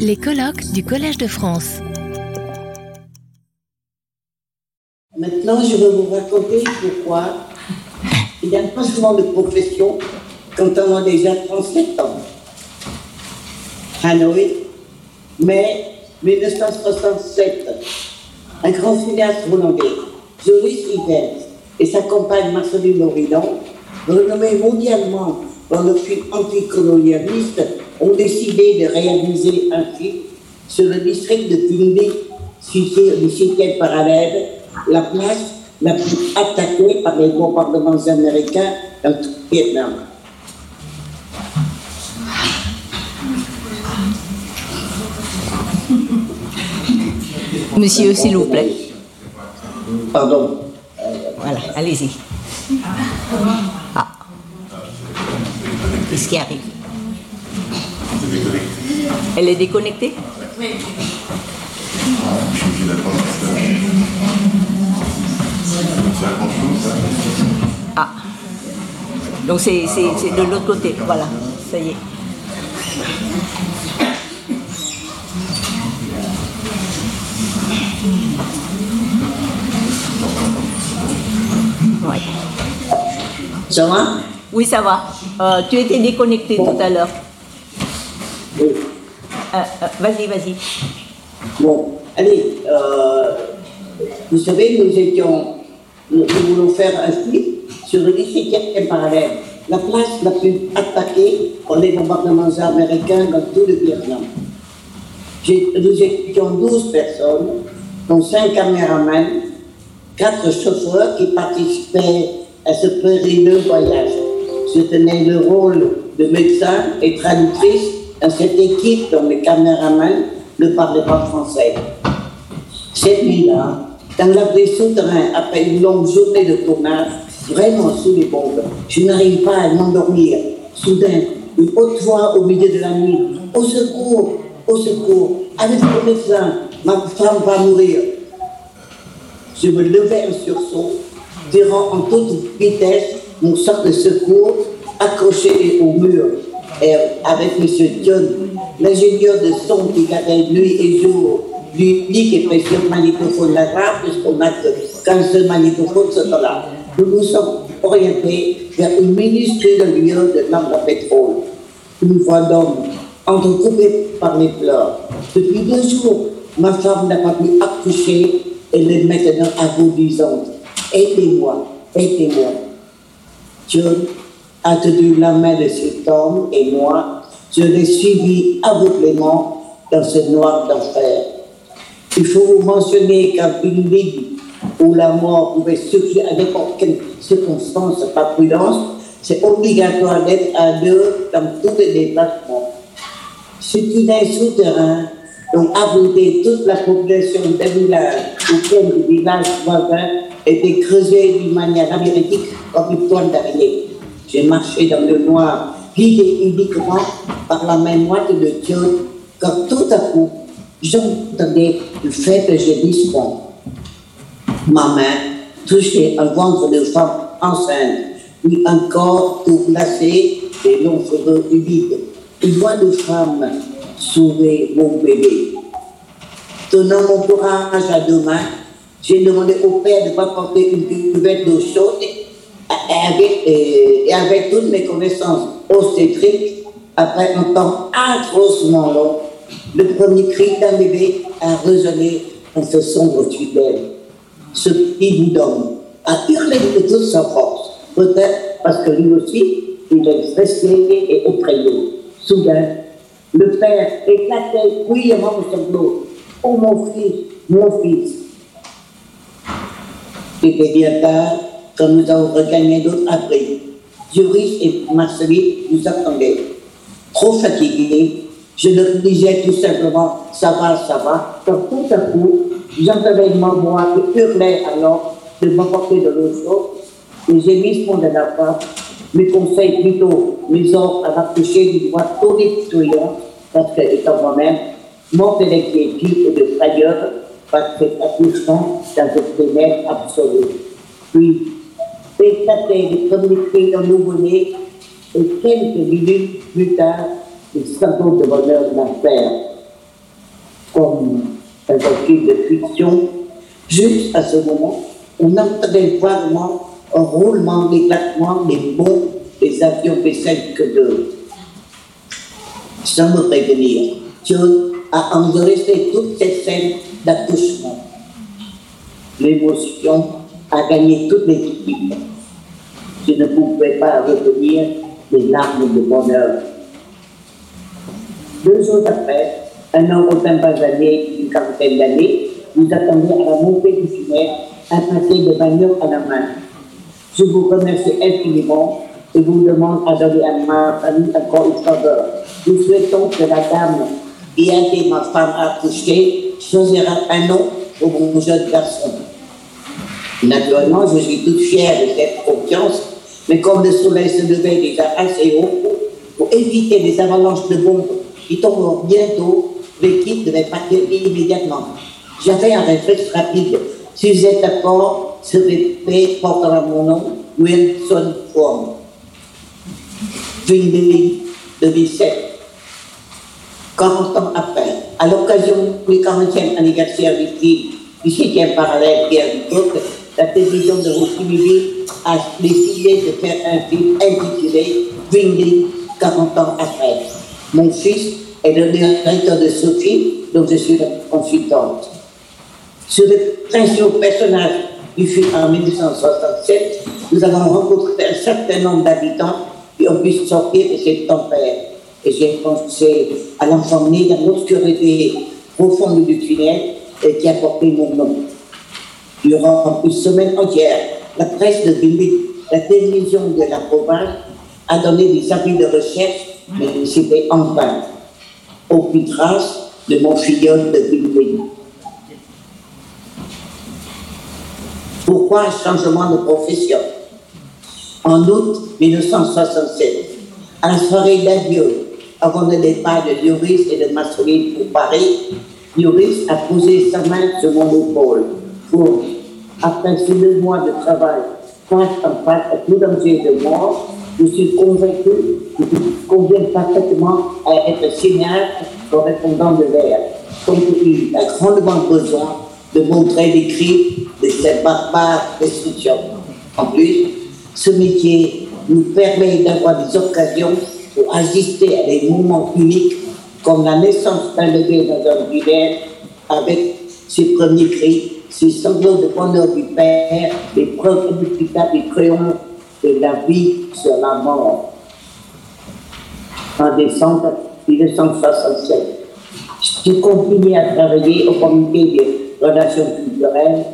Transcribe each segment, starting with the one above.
Les colloques du Collège de France. Maintenant, je vais vous raconter pourquoi il y a un changement de profession quand on a déjà 37 ans. Hanoï, mai 1967, un grand cinéaste hollandais, Joris Ivers, et sa compagne Marceline Loridan, renommés mondialement dans le film anticolonialiste, ont décidé de réaliser un film sur le district de situé du 5 parallèle, la place la plus attaquée par les bombardements américains dans tout le Vietnam. Monsieur, s'il vous plaît. Pardon. Voilà, allez-y. Ah. Qu'est-ce qui arrive? Elle est déconnectée Ah. Donc c'est de l'autre côté. Voilà, ça y est. Ouais. Ça va? Oui, ça va. Euh, tu étais déconnecté tout à l'heure. Euh, euh, vas-y, vas-y. Bon, allez, euh, vous savez, nous étions, nous, voulons faire un film sur le 17e parallèle, la place la plus attaquée par les bombardements américains dans tout le Vietnam. Nous étions 12 personnes, dont 5 caméramans, 4 chauffeurs qui participaient à ce périlleux voyage. Je tenais le rôle de médecin et traductrice dans cette équipe dont les caméramans ne parlaient pas français. Cette nuit-là, dans l'abri souterrain, après une longue journée de tournage, vraiment sous les bombes, je n'arrive pas à m'endormir. Soudain, une haute voix au milieu de la nuit. Au secours, au secours, avec le médecin, ma femme va mourir. Je me levai un sursaut, tirant en toute vitesse mon sac de secours accroché au mur. Avec M. John, l'ingénieur de son qui gardait nuit et jour, l'unique et précieux magnétophone la rare, puisqu'on n'a que- qu'un seul magnétophone ce temps-là. Nous nous sommes orientés vers une minuscule lieu de lampe à pétrole. Une voix d'homme, entrecoupée par les pleurs. Depuis deux jours, ma femme n'a pas pu accoucher. Elle est maintenant agonisante. Aidez-moi, aidez-moi. John a tenu la main de cet homme et moi, je l'ai suivi aveuglément dans ce noir d'enfer. Il faut vous mentionner qu'un building où la mort pouvait surgir à n'importe quelle circonstance par prudence, c'est obligatoire d'être à deux dans tous les déplacements. Ce tunnel souterrain dont abrité toute la population des villages ou quelques villages voisins était creusé d'une manière labyrinthique comme une toile d'araignée. J'ai marché dans le noir, guidé uniquement par la main moite de Dieu, quand tout à coup, j'entendais le faible gémissement. Ma main touchait un ventre de femme enceinte, puis un corps tout glacé et longs cheveux humides. Une voix de femme sauvait mon bébé. Tenant mon courage à deux mains, j'ai demandé au père de m'apporter une cuvette d'eau chaude avec, et avec toutes mes connaissances obstétriques, après un temps atrocement long, le premier cri d'un bébé a résonné dans ce sombre tunnel. Ce petit bout d'homme a hurlé de toute sa force, peut-être parce que lui aussi, il est stressé et effrayé. Soudain, le père éclatait bruyamment de sanglots. Oh mon fils, mon fils. C'était bien tard quand nous avons regagné notre abri. Joris et Marceline nous attendaient. Trop fatigués, je leur disais tout simplement ça va, ça va. Quand tout à coup, j'entendais ma voix qui hurlait alors de m'apporter de l'eau chaude. Les gémissements de la femme, mes conseils plutôt, mes ordres à m'approcher d'une voix tonitruante, parce que, étant moi-même, morte d'inquiétude et de frayeur, par cet accouchement dans ce ténèbre absolu. Puis, de communiquer dans nouveau-né, et quelques minutes plus tard, des symbole de bonheur d'affaires, comme un film de fiction. Juste à ce moment, on entendait vaguement un roulement, l'éclatement des bombes des avions B-5 Sans me prévenir, John a enregistré toute cette scène d'accouchement. L'émotion a gagné toute l'équipe. Je ne pouvais pas retenir les larmes de bonheur. Deux jours après, un homme aux pas années, une quarantaine d'années, nous attendait à la montée du tunnel, un paquet de bagnole à la main. Je vous remercie infiniment et vous demande à donner à ma famille encore une faveur. Nous souhaitons que la dame qui a été ma femme accouchée choisira un nom pour mon jeune garçon. Naturellement, je suis toute fière de cette confiance, mais comme le soleil se levait déjà assez haut, pour éviter les avalanches de bombes qui tomberont bientôt, l'équipe devait partir immédiatement. J'avais un réflexe rapide. Si cet accord serait fait portera mon nom, Wilson Form. 2007. 40 ans après, à l'occasion du 40e anniversaire du du 7e parallèle Pierre du la télévision de Rocky a décidé de faire un film intitulé Wingly 40 ans après. Mon fils est le directeur de film, dont je suis la consultante. Sur le principal personnage du film en 1967, nous avons rencontré un certain nombre d'habitants qui ont pu sortir de cette tempête. Et j'ai pensé à né dans l'obscurité profonde du tunnel et qui a porté mon nom. Durant une semaine entière, la presse de Billy, la télévision de la province, a donné des avis de recherche, mais c'était en vain. Aucune trace de mon filleul de Billy. Pourquoi un changement de profession? En août 1967, à la soirée d'adieu, avant le départ de Lloris et de Massoline pour Paris, Lloris a posé sa main sur mon épaule pour, après ces deux mois de travail face en face à tout danger de mort, je suis convaincu que je conviens parfaitement à être cinéaste correspondant de l'air, comme il a grandement besoin de montrer les cris de cette barbare destruction. En plus, ce métier nous permet d'avoir des occasions pour assister à des moments uniques comme la naissance d'un bébé dans un village avec ses premiers cris, ses sanglots de bonheur du Père, les preuves indiscutables du crayon de la vie sur la mort. En décembre 1967, je continue à travailler au comité des relations culturelles,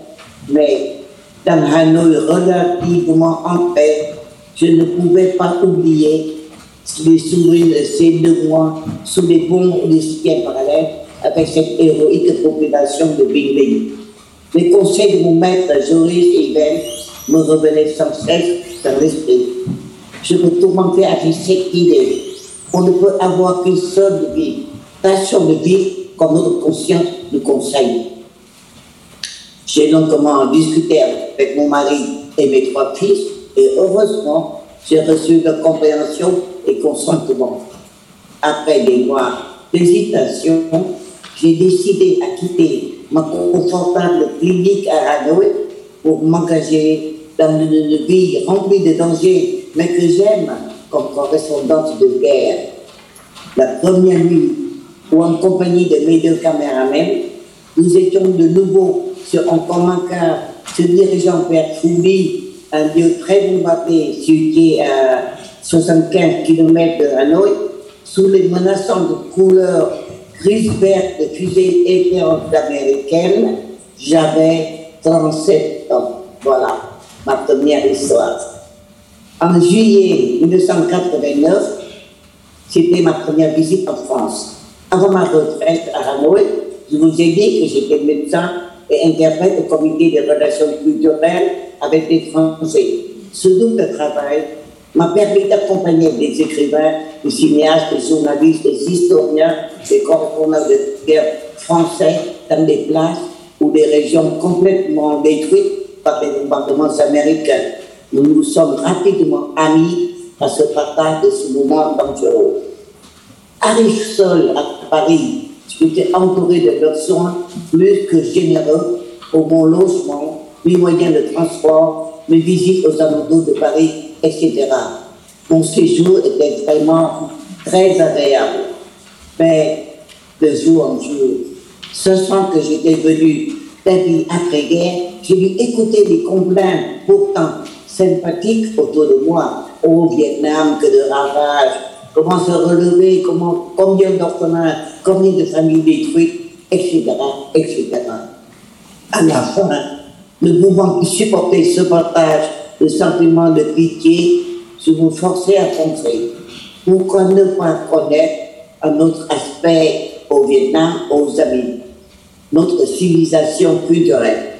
mais dans Hanoï relativement en paix, je ne pouvais pas oublier les souvenirs de ces deux mois sous les ponts du ciel parallèle avec cette héroïque population de Bing Les conseils de mon maître Joris et Ben me revenaient sans cesse dans l'esprit. Je me tourmentais avec cette idée. On ne peut avoir qu'une seule vie, passion de vie comme notre conscience nous conseille. J'ai longuement discuté avec mon mari et mes trois fils et heureusement, j'ai reçu leur compréhension et consentement. Après des mois d'hésitation, j'ai décidé à quitter ma confortable clinique à Hanoï pour m'engager dans une vie remplie de dangers, mais que j'aime comme correspondante de guerre. La première nuit, où en compagnie de mes deux caméramens, nous étions de nouveau sur un commun car se dirigeant vers Foubi, un lieu très bombardé, situé à 75 km de Hanoï, sous les menaçantes couleurs gris-verte de fusées éclairantes américaines, j'avais 37 ans. Voilà ma première histoire. En juillet 1989, c'était ma première visite en France. Avant ma retraite à Hanoï, je vous ai dit que j'étais médecin et interprète au comité des relations culturelles avec les Français. Ce double travail m'a permis d'accompagner des écrivains, des cinéastes, des journalistes, des historiens, des correspondants de guerre français dans des places ou des régions complètement détruites par les bombardements américains. Nous nous sommes rapidement amis à ce partage de ce moment dangereux. arrive seul à Paris, j'étais entouré de leurs soins plus que généreux pour mon logement, mes moyens de transport, mes visites aux alentours de Paris, etc. Mon séjour était vraiment très agréable. Mais de jour en jour, ce soir que j'étais venu d'habiller après-guerre, j'ai dû écouter des complaintes pourtant sympathiques autour de moi. Au Vietnam, que de ravages, comment se relever, comment, combien d'orphelins, combien de familles détruites, etc., etc. À la fin, ne pouvant plus supporter ce partage de sentiments de pitié, je vous forçais à penser pourquoi ne pas connaître un autre aspect au Vietnam, aux amis, notre civilisation culturelle.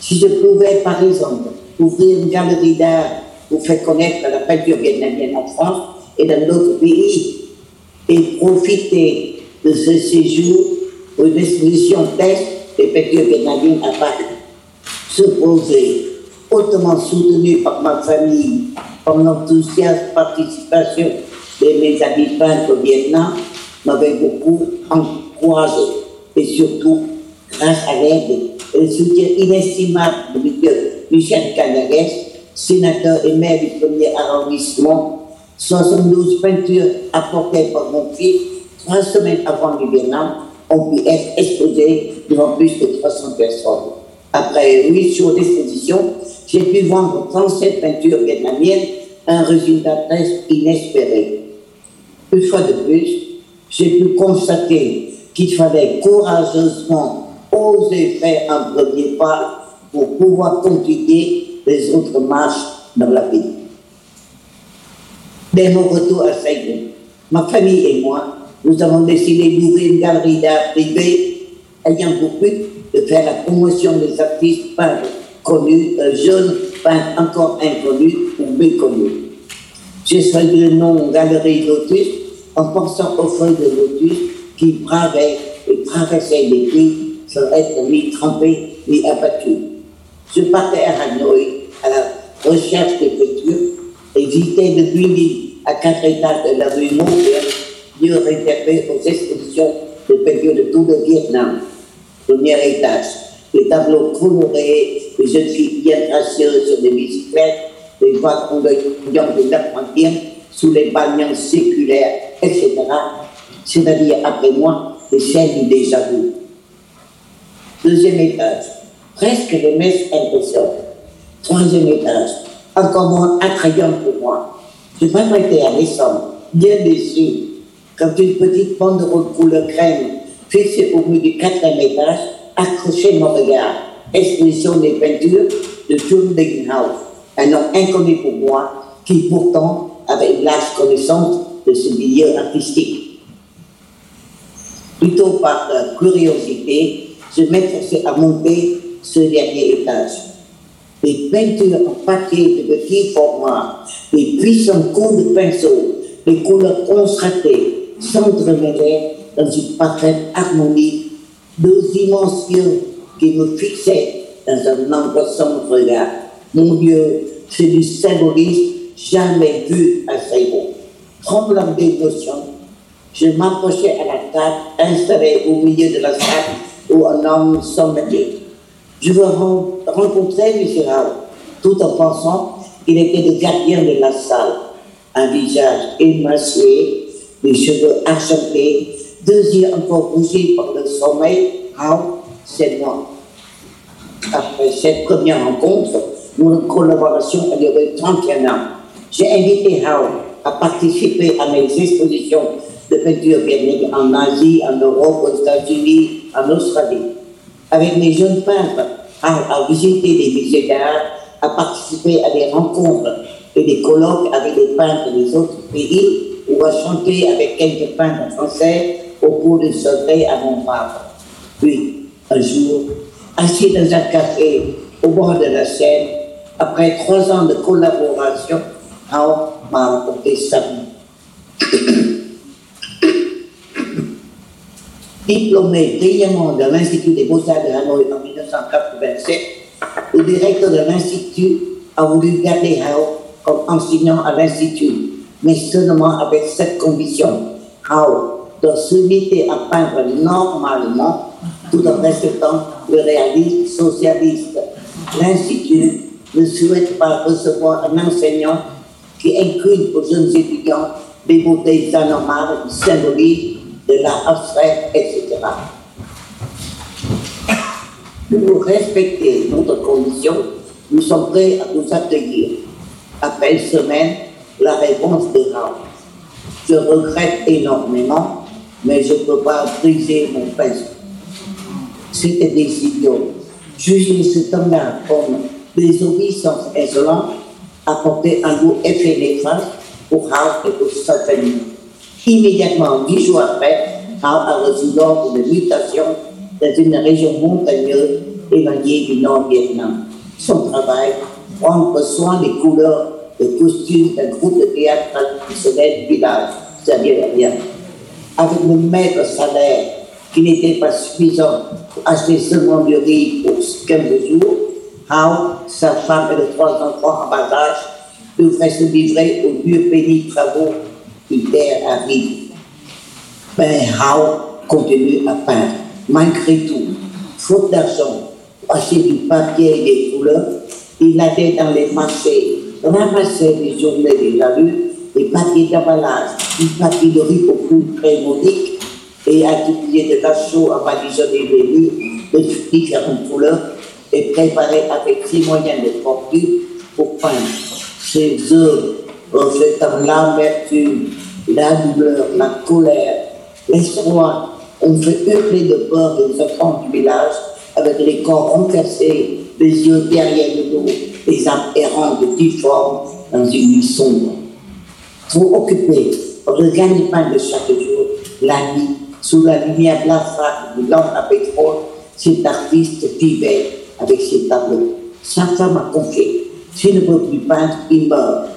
Si je pouvais, par exemple, ouvrir une galerie d'art pour faire connaître la peinture vietnamienne en France et dans d'autres pays, et profiter de ce séjour pour une exposition test des peintures vietnamiennes à Paris, ce projet, hautement soutenu par ma famille, par l'enthousiaste participation de mes amis peintres au Vietnam, m'avait beaucoup encouragé et surtout grâce à l'aide et le soutien inestimable de. Michel Canagues, sénateur et maire du premier arrondissement, 72 peintures apportées par mon fils trois semaines avant le Vietnam ont pu être exposées devant plus de 300 personnes. Après huit jours d'exposition, j'ai pu vendre 37 peintures vietnamiennes, un résultat très inespéré. Une fois de plus, j'ai pu constater qu'il fallait courageusement oser faire un premier pas pour pouvoir continuer les autres marches dans la vie. Dès mon retour à Saigon, ma famille et moi, nous avons décidé d'ouvrir une galerie d'art privée ayant pour but de faire la promotion des artistes peintres connus, un jeune peintre encore inconnu ou méconnu. J'ai choisi le nom Galerie Lotus en pensant aux feuilles de lotus qui bravaient et traversaient les pays sans être ni trempés ni abattus. Je partais à Hanoï à la recherche des peintures et visitais depuis l'île à quatre étages de la rue Montréal, lieu réservé aux expositions de peintures de tout le Vietnam. Premier étage, les tableaux colorés, les jeunes filles bien gracieuses sur des bicyclettes, les vagues ondoyantes de la frontière, sous les bannières séculaires, etc. C'est-à-dire, après moi, les scènes du déjà vu. Deuxième étage, presque les messes impressionnantes. Troisième étage, encore moins attrayant pour moi. Je m'apprêtais à descendre, bien déçu, quand une petite banderole couleur crème, fixée au bout du quatrième étage, accrochait mon regard. Exposition des peintures de Thun House, un nom inconnu pour moi, qui pourtant avait une large connaissance de ce milieu artistique. Plutôt par curiosité, je m'efforçais à monter ce dernier étage. Les peintures en papier de petit format, les puissants coups de pinceau, les couleurs constatées, s'entremêlaient dans une parfaite harmonie, deux dimensions qui me fixaient dans un angoissant regard. Mon Dieu, c'est du symbolisme jamais vu à Saigon. Tremblant d'émotion, je m'approchais à la table installée au milieu de la salle où un homme sommeillait. Je veux rencontrer M. Rao, tout en pensant qu'il était le gardien de la salle. Un visage émacié, les cheveux argentés, deux yeux encore rougis par le sommeil. Rao, c'est moi. Après cette première rencontre, notre collaboration a duré 31 ans. J'ai invité Hao à participer à mes expositions de peinture vietnamienne en Asie, en Europe, aux États-Unis, en Australie. Avec mes jeunes peintres, Hao a visité des musées d'art, a participé à des rencontres et des colloques avec des peintres des autres pays, ou a chanté avec quelques peintres français au cours de soirée à Montmartre. Puis, un jour, assis dans un café au bord de la Seine, après trois ans de collaboration, Hao m'a apporté sa vie. Diplômé brillamment de l'Institut des Beaux-Arts de Hanoï en 1987, le directeur de l'Institut a voulu garder Hao comme enseignant à l'Institut, mais seulement avec cette condition. Hao doit se limiter à peindre normalement tout en respectant le réalisme socialiste. L'Institut ne souhaite pas recevoir un enseignant qui inclut aux jeunes étudiants des beautés anomales, symboliques, de l'art abstrait, etc. Pour respecter notre condition, nous sommes prêts à vous accueillir. Après une semaine, la réponse de. Je regrette énormément, mais je ne peux pas briser mon pinceau. C'était des idiots. Juger cet homme-là comme désobéissance insolente apportait un goût effet néfaste pour Raoult et pour sa famille. Immédiatement, dix jours après, Raoult a reçu l'ordre de mutation dans une région montagneuse éloignée du Nord-Vietnam. Son travail, prendre soin des couleurs de costumes d'un groupe de théâtre traditionnel village, c'est-à-dire rien. Avec le maigre salaire qui n'était pas suffisant pour acheter seulement du riz pour 15 jours, Hao, sa femme et les trois enfants en bas âge devraient se livrer aux vieux pénibles travaux du terre aride. Mais Hao continue à peindre, malgré tout. Faute d'argent pour acheter du papier et des couleurs, il allait dans les marchés, ramassait des journées déjà lues, des papiers d'emballage, du papier de riz prix très modique, et attribuer de chaux à badigeonner les murs de différentes couleurs et préparer avec ses moyens de fortune pour peindre ses œuvres reflétant l'amertume, la douleur, la colère, l'espoir. On fait hurler de peur les enfants du village avec les corps renversés, les yeux derrière le dos, les âmes errantes difformes dans une nuit sombre. Trop occupé par le gagne-pain de chaque jour, la nuit, sous la lumière blafarde du lampe à pétrole, cet artiste vivait avec ses tableaux. Sa femme a confié, s'il ne peut plus peindre, il meurt.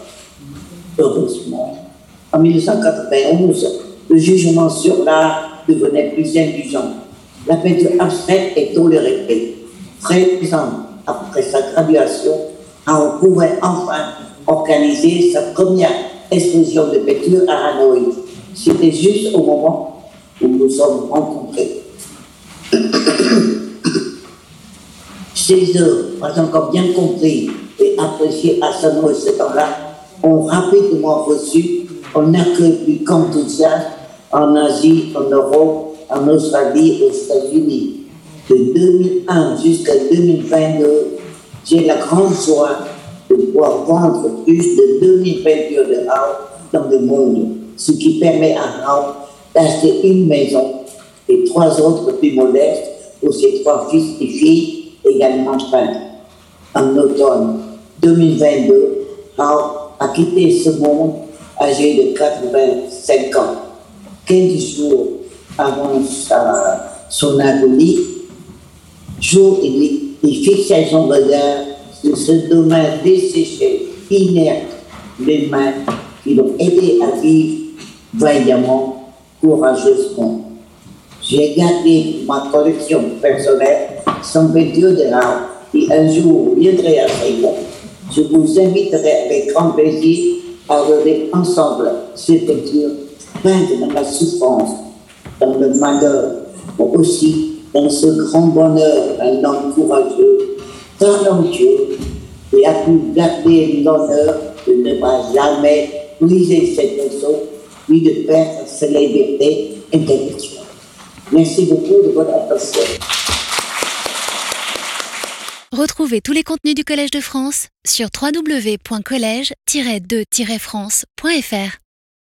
Heureusement, en 1991, le jugement sur l'art devenait plus indulgent. La peinture abstraite est tolérée. 13 ans après sa graduation, on pouvait enfin organiser sa première exposition de peinture à Hanoï. C'était juste au moment où nous sommes rencontrés. Ces œuvres, pas encore bien compris et appréciées à ce temps-là, ont rapidement reçu un accueil plus qu'enthousiaste en Asie, en Europe, en Australie, aux États-Unis. De 2001 jusqu'à 2022, j'ai la grande joie pouvoir vendre plus de 2000 peintures de Hao dans le monde, ce qui permet à Hao d'acheter une maison et trois autres plus modestes pour ses trois fils et filles également peints. En automne 2022, Hao a quitté ce monde âgé de 85 ans. 15 jours avant son agonie, jour nuit, il fixait son regard ce domaine desséché, inerte, les mains qui l'ont aidé à vivre vaillamment, courageusement. J'ai gardé ma collection personnelle sans peinture de l'art et un jour viendrai à Saigon. Je vous inviterai avec grand plaisir à regarder ensemble ces peintures peintes dans la souffrance, dans le malheur, mais aussi dans ce grand bonheur d'un homme courageux, talentueux, et a pu garder l'honneur de ne pas jamais briser cette leçon, ni de perdre sa liberté intellectuelle. Merci beaucoup de votre attention. Retrouvez tous les contenus du Collège de France sur www.colège-2-france.fr.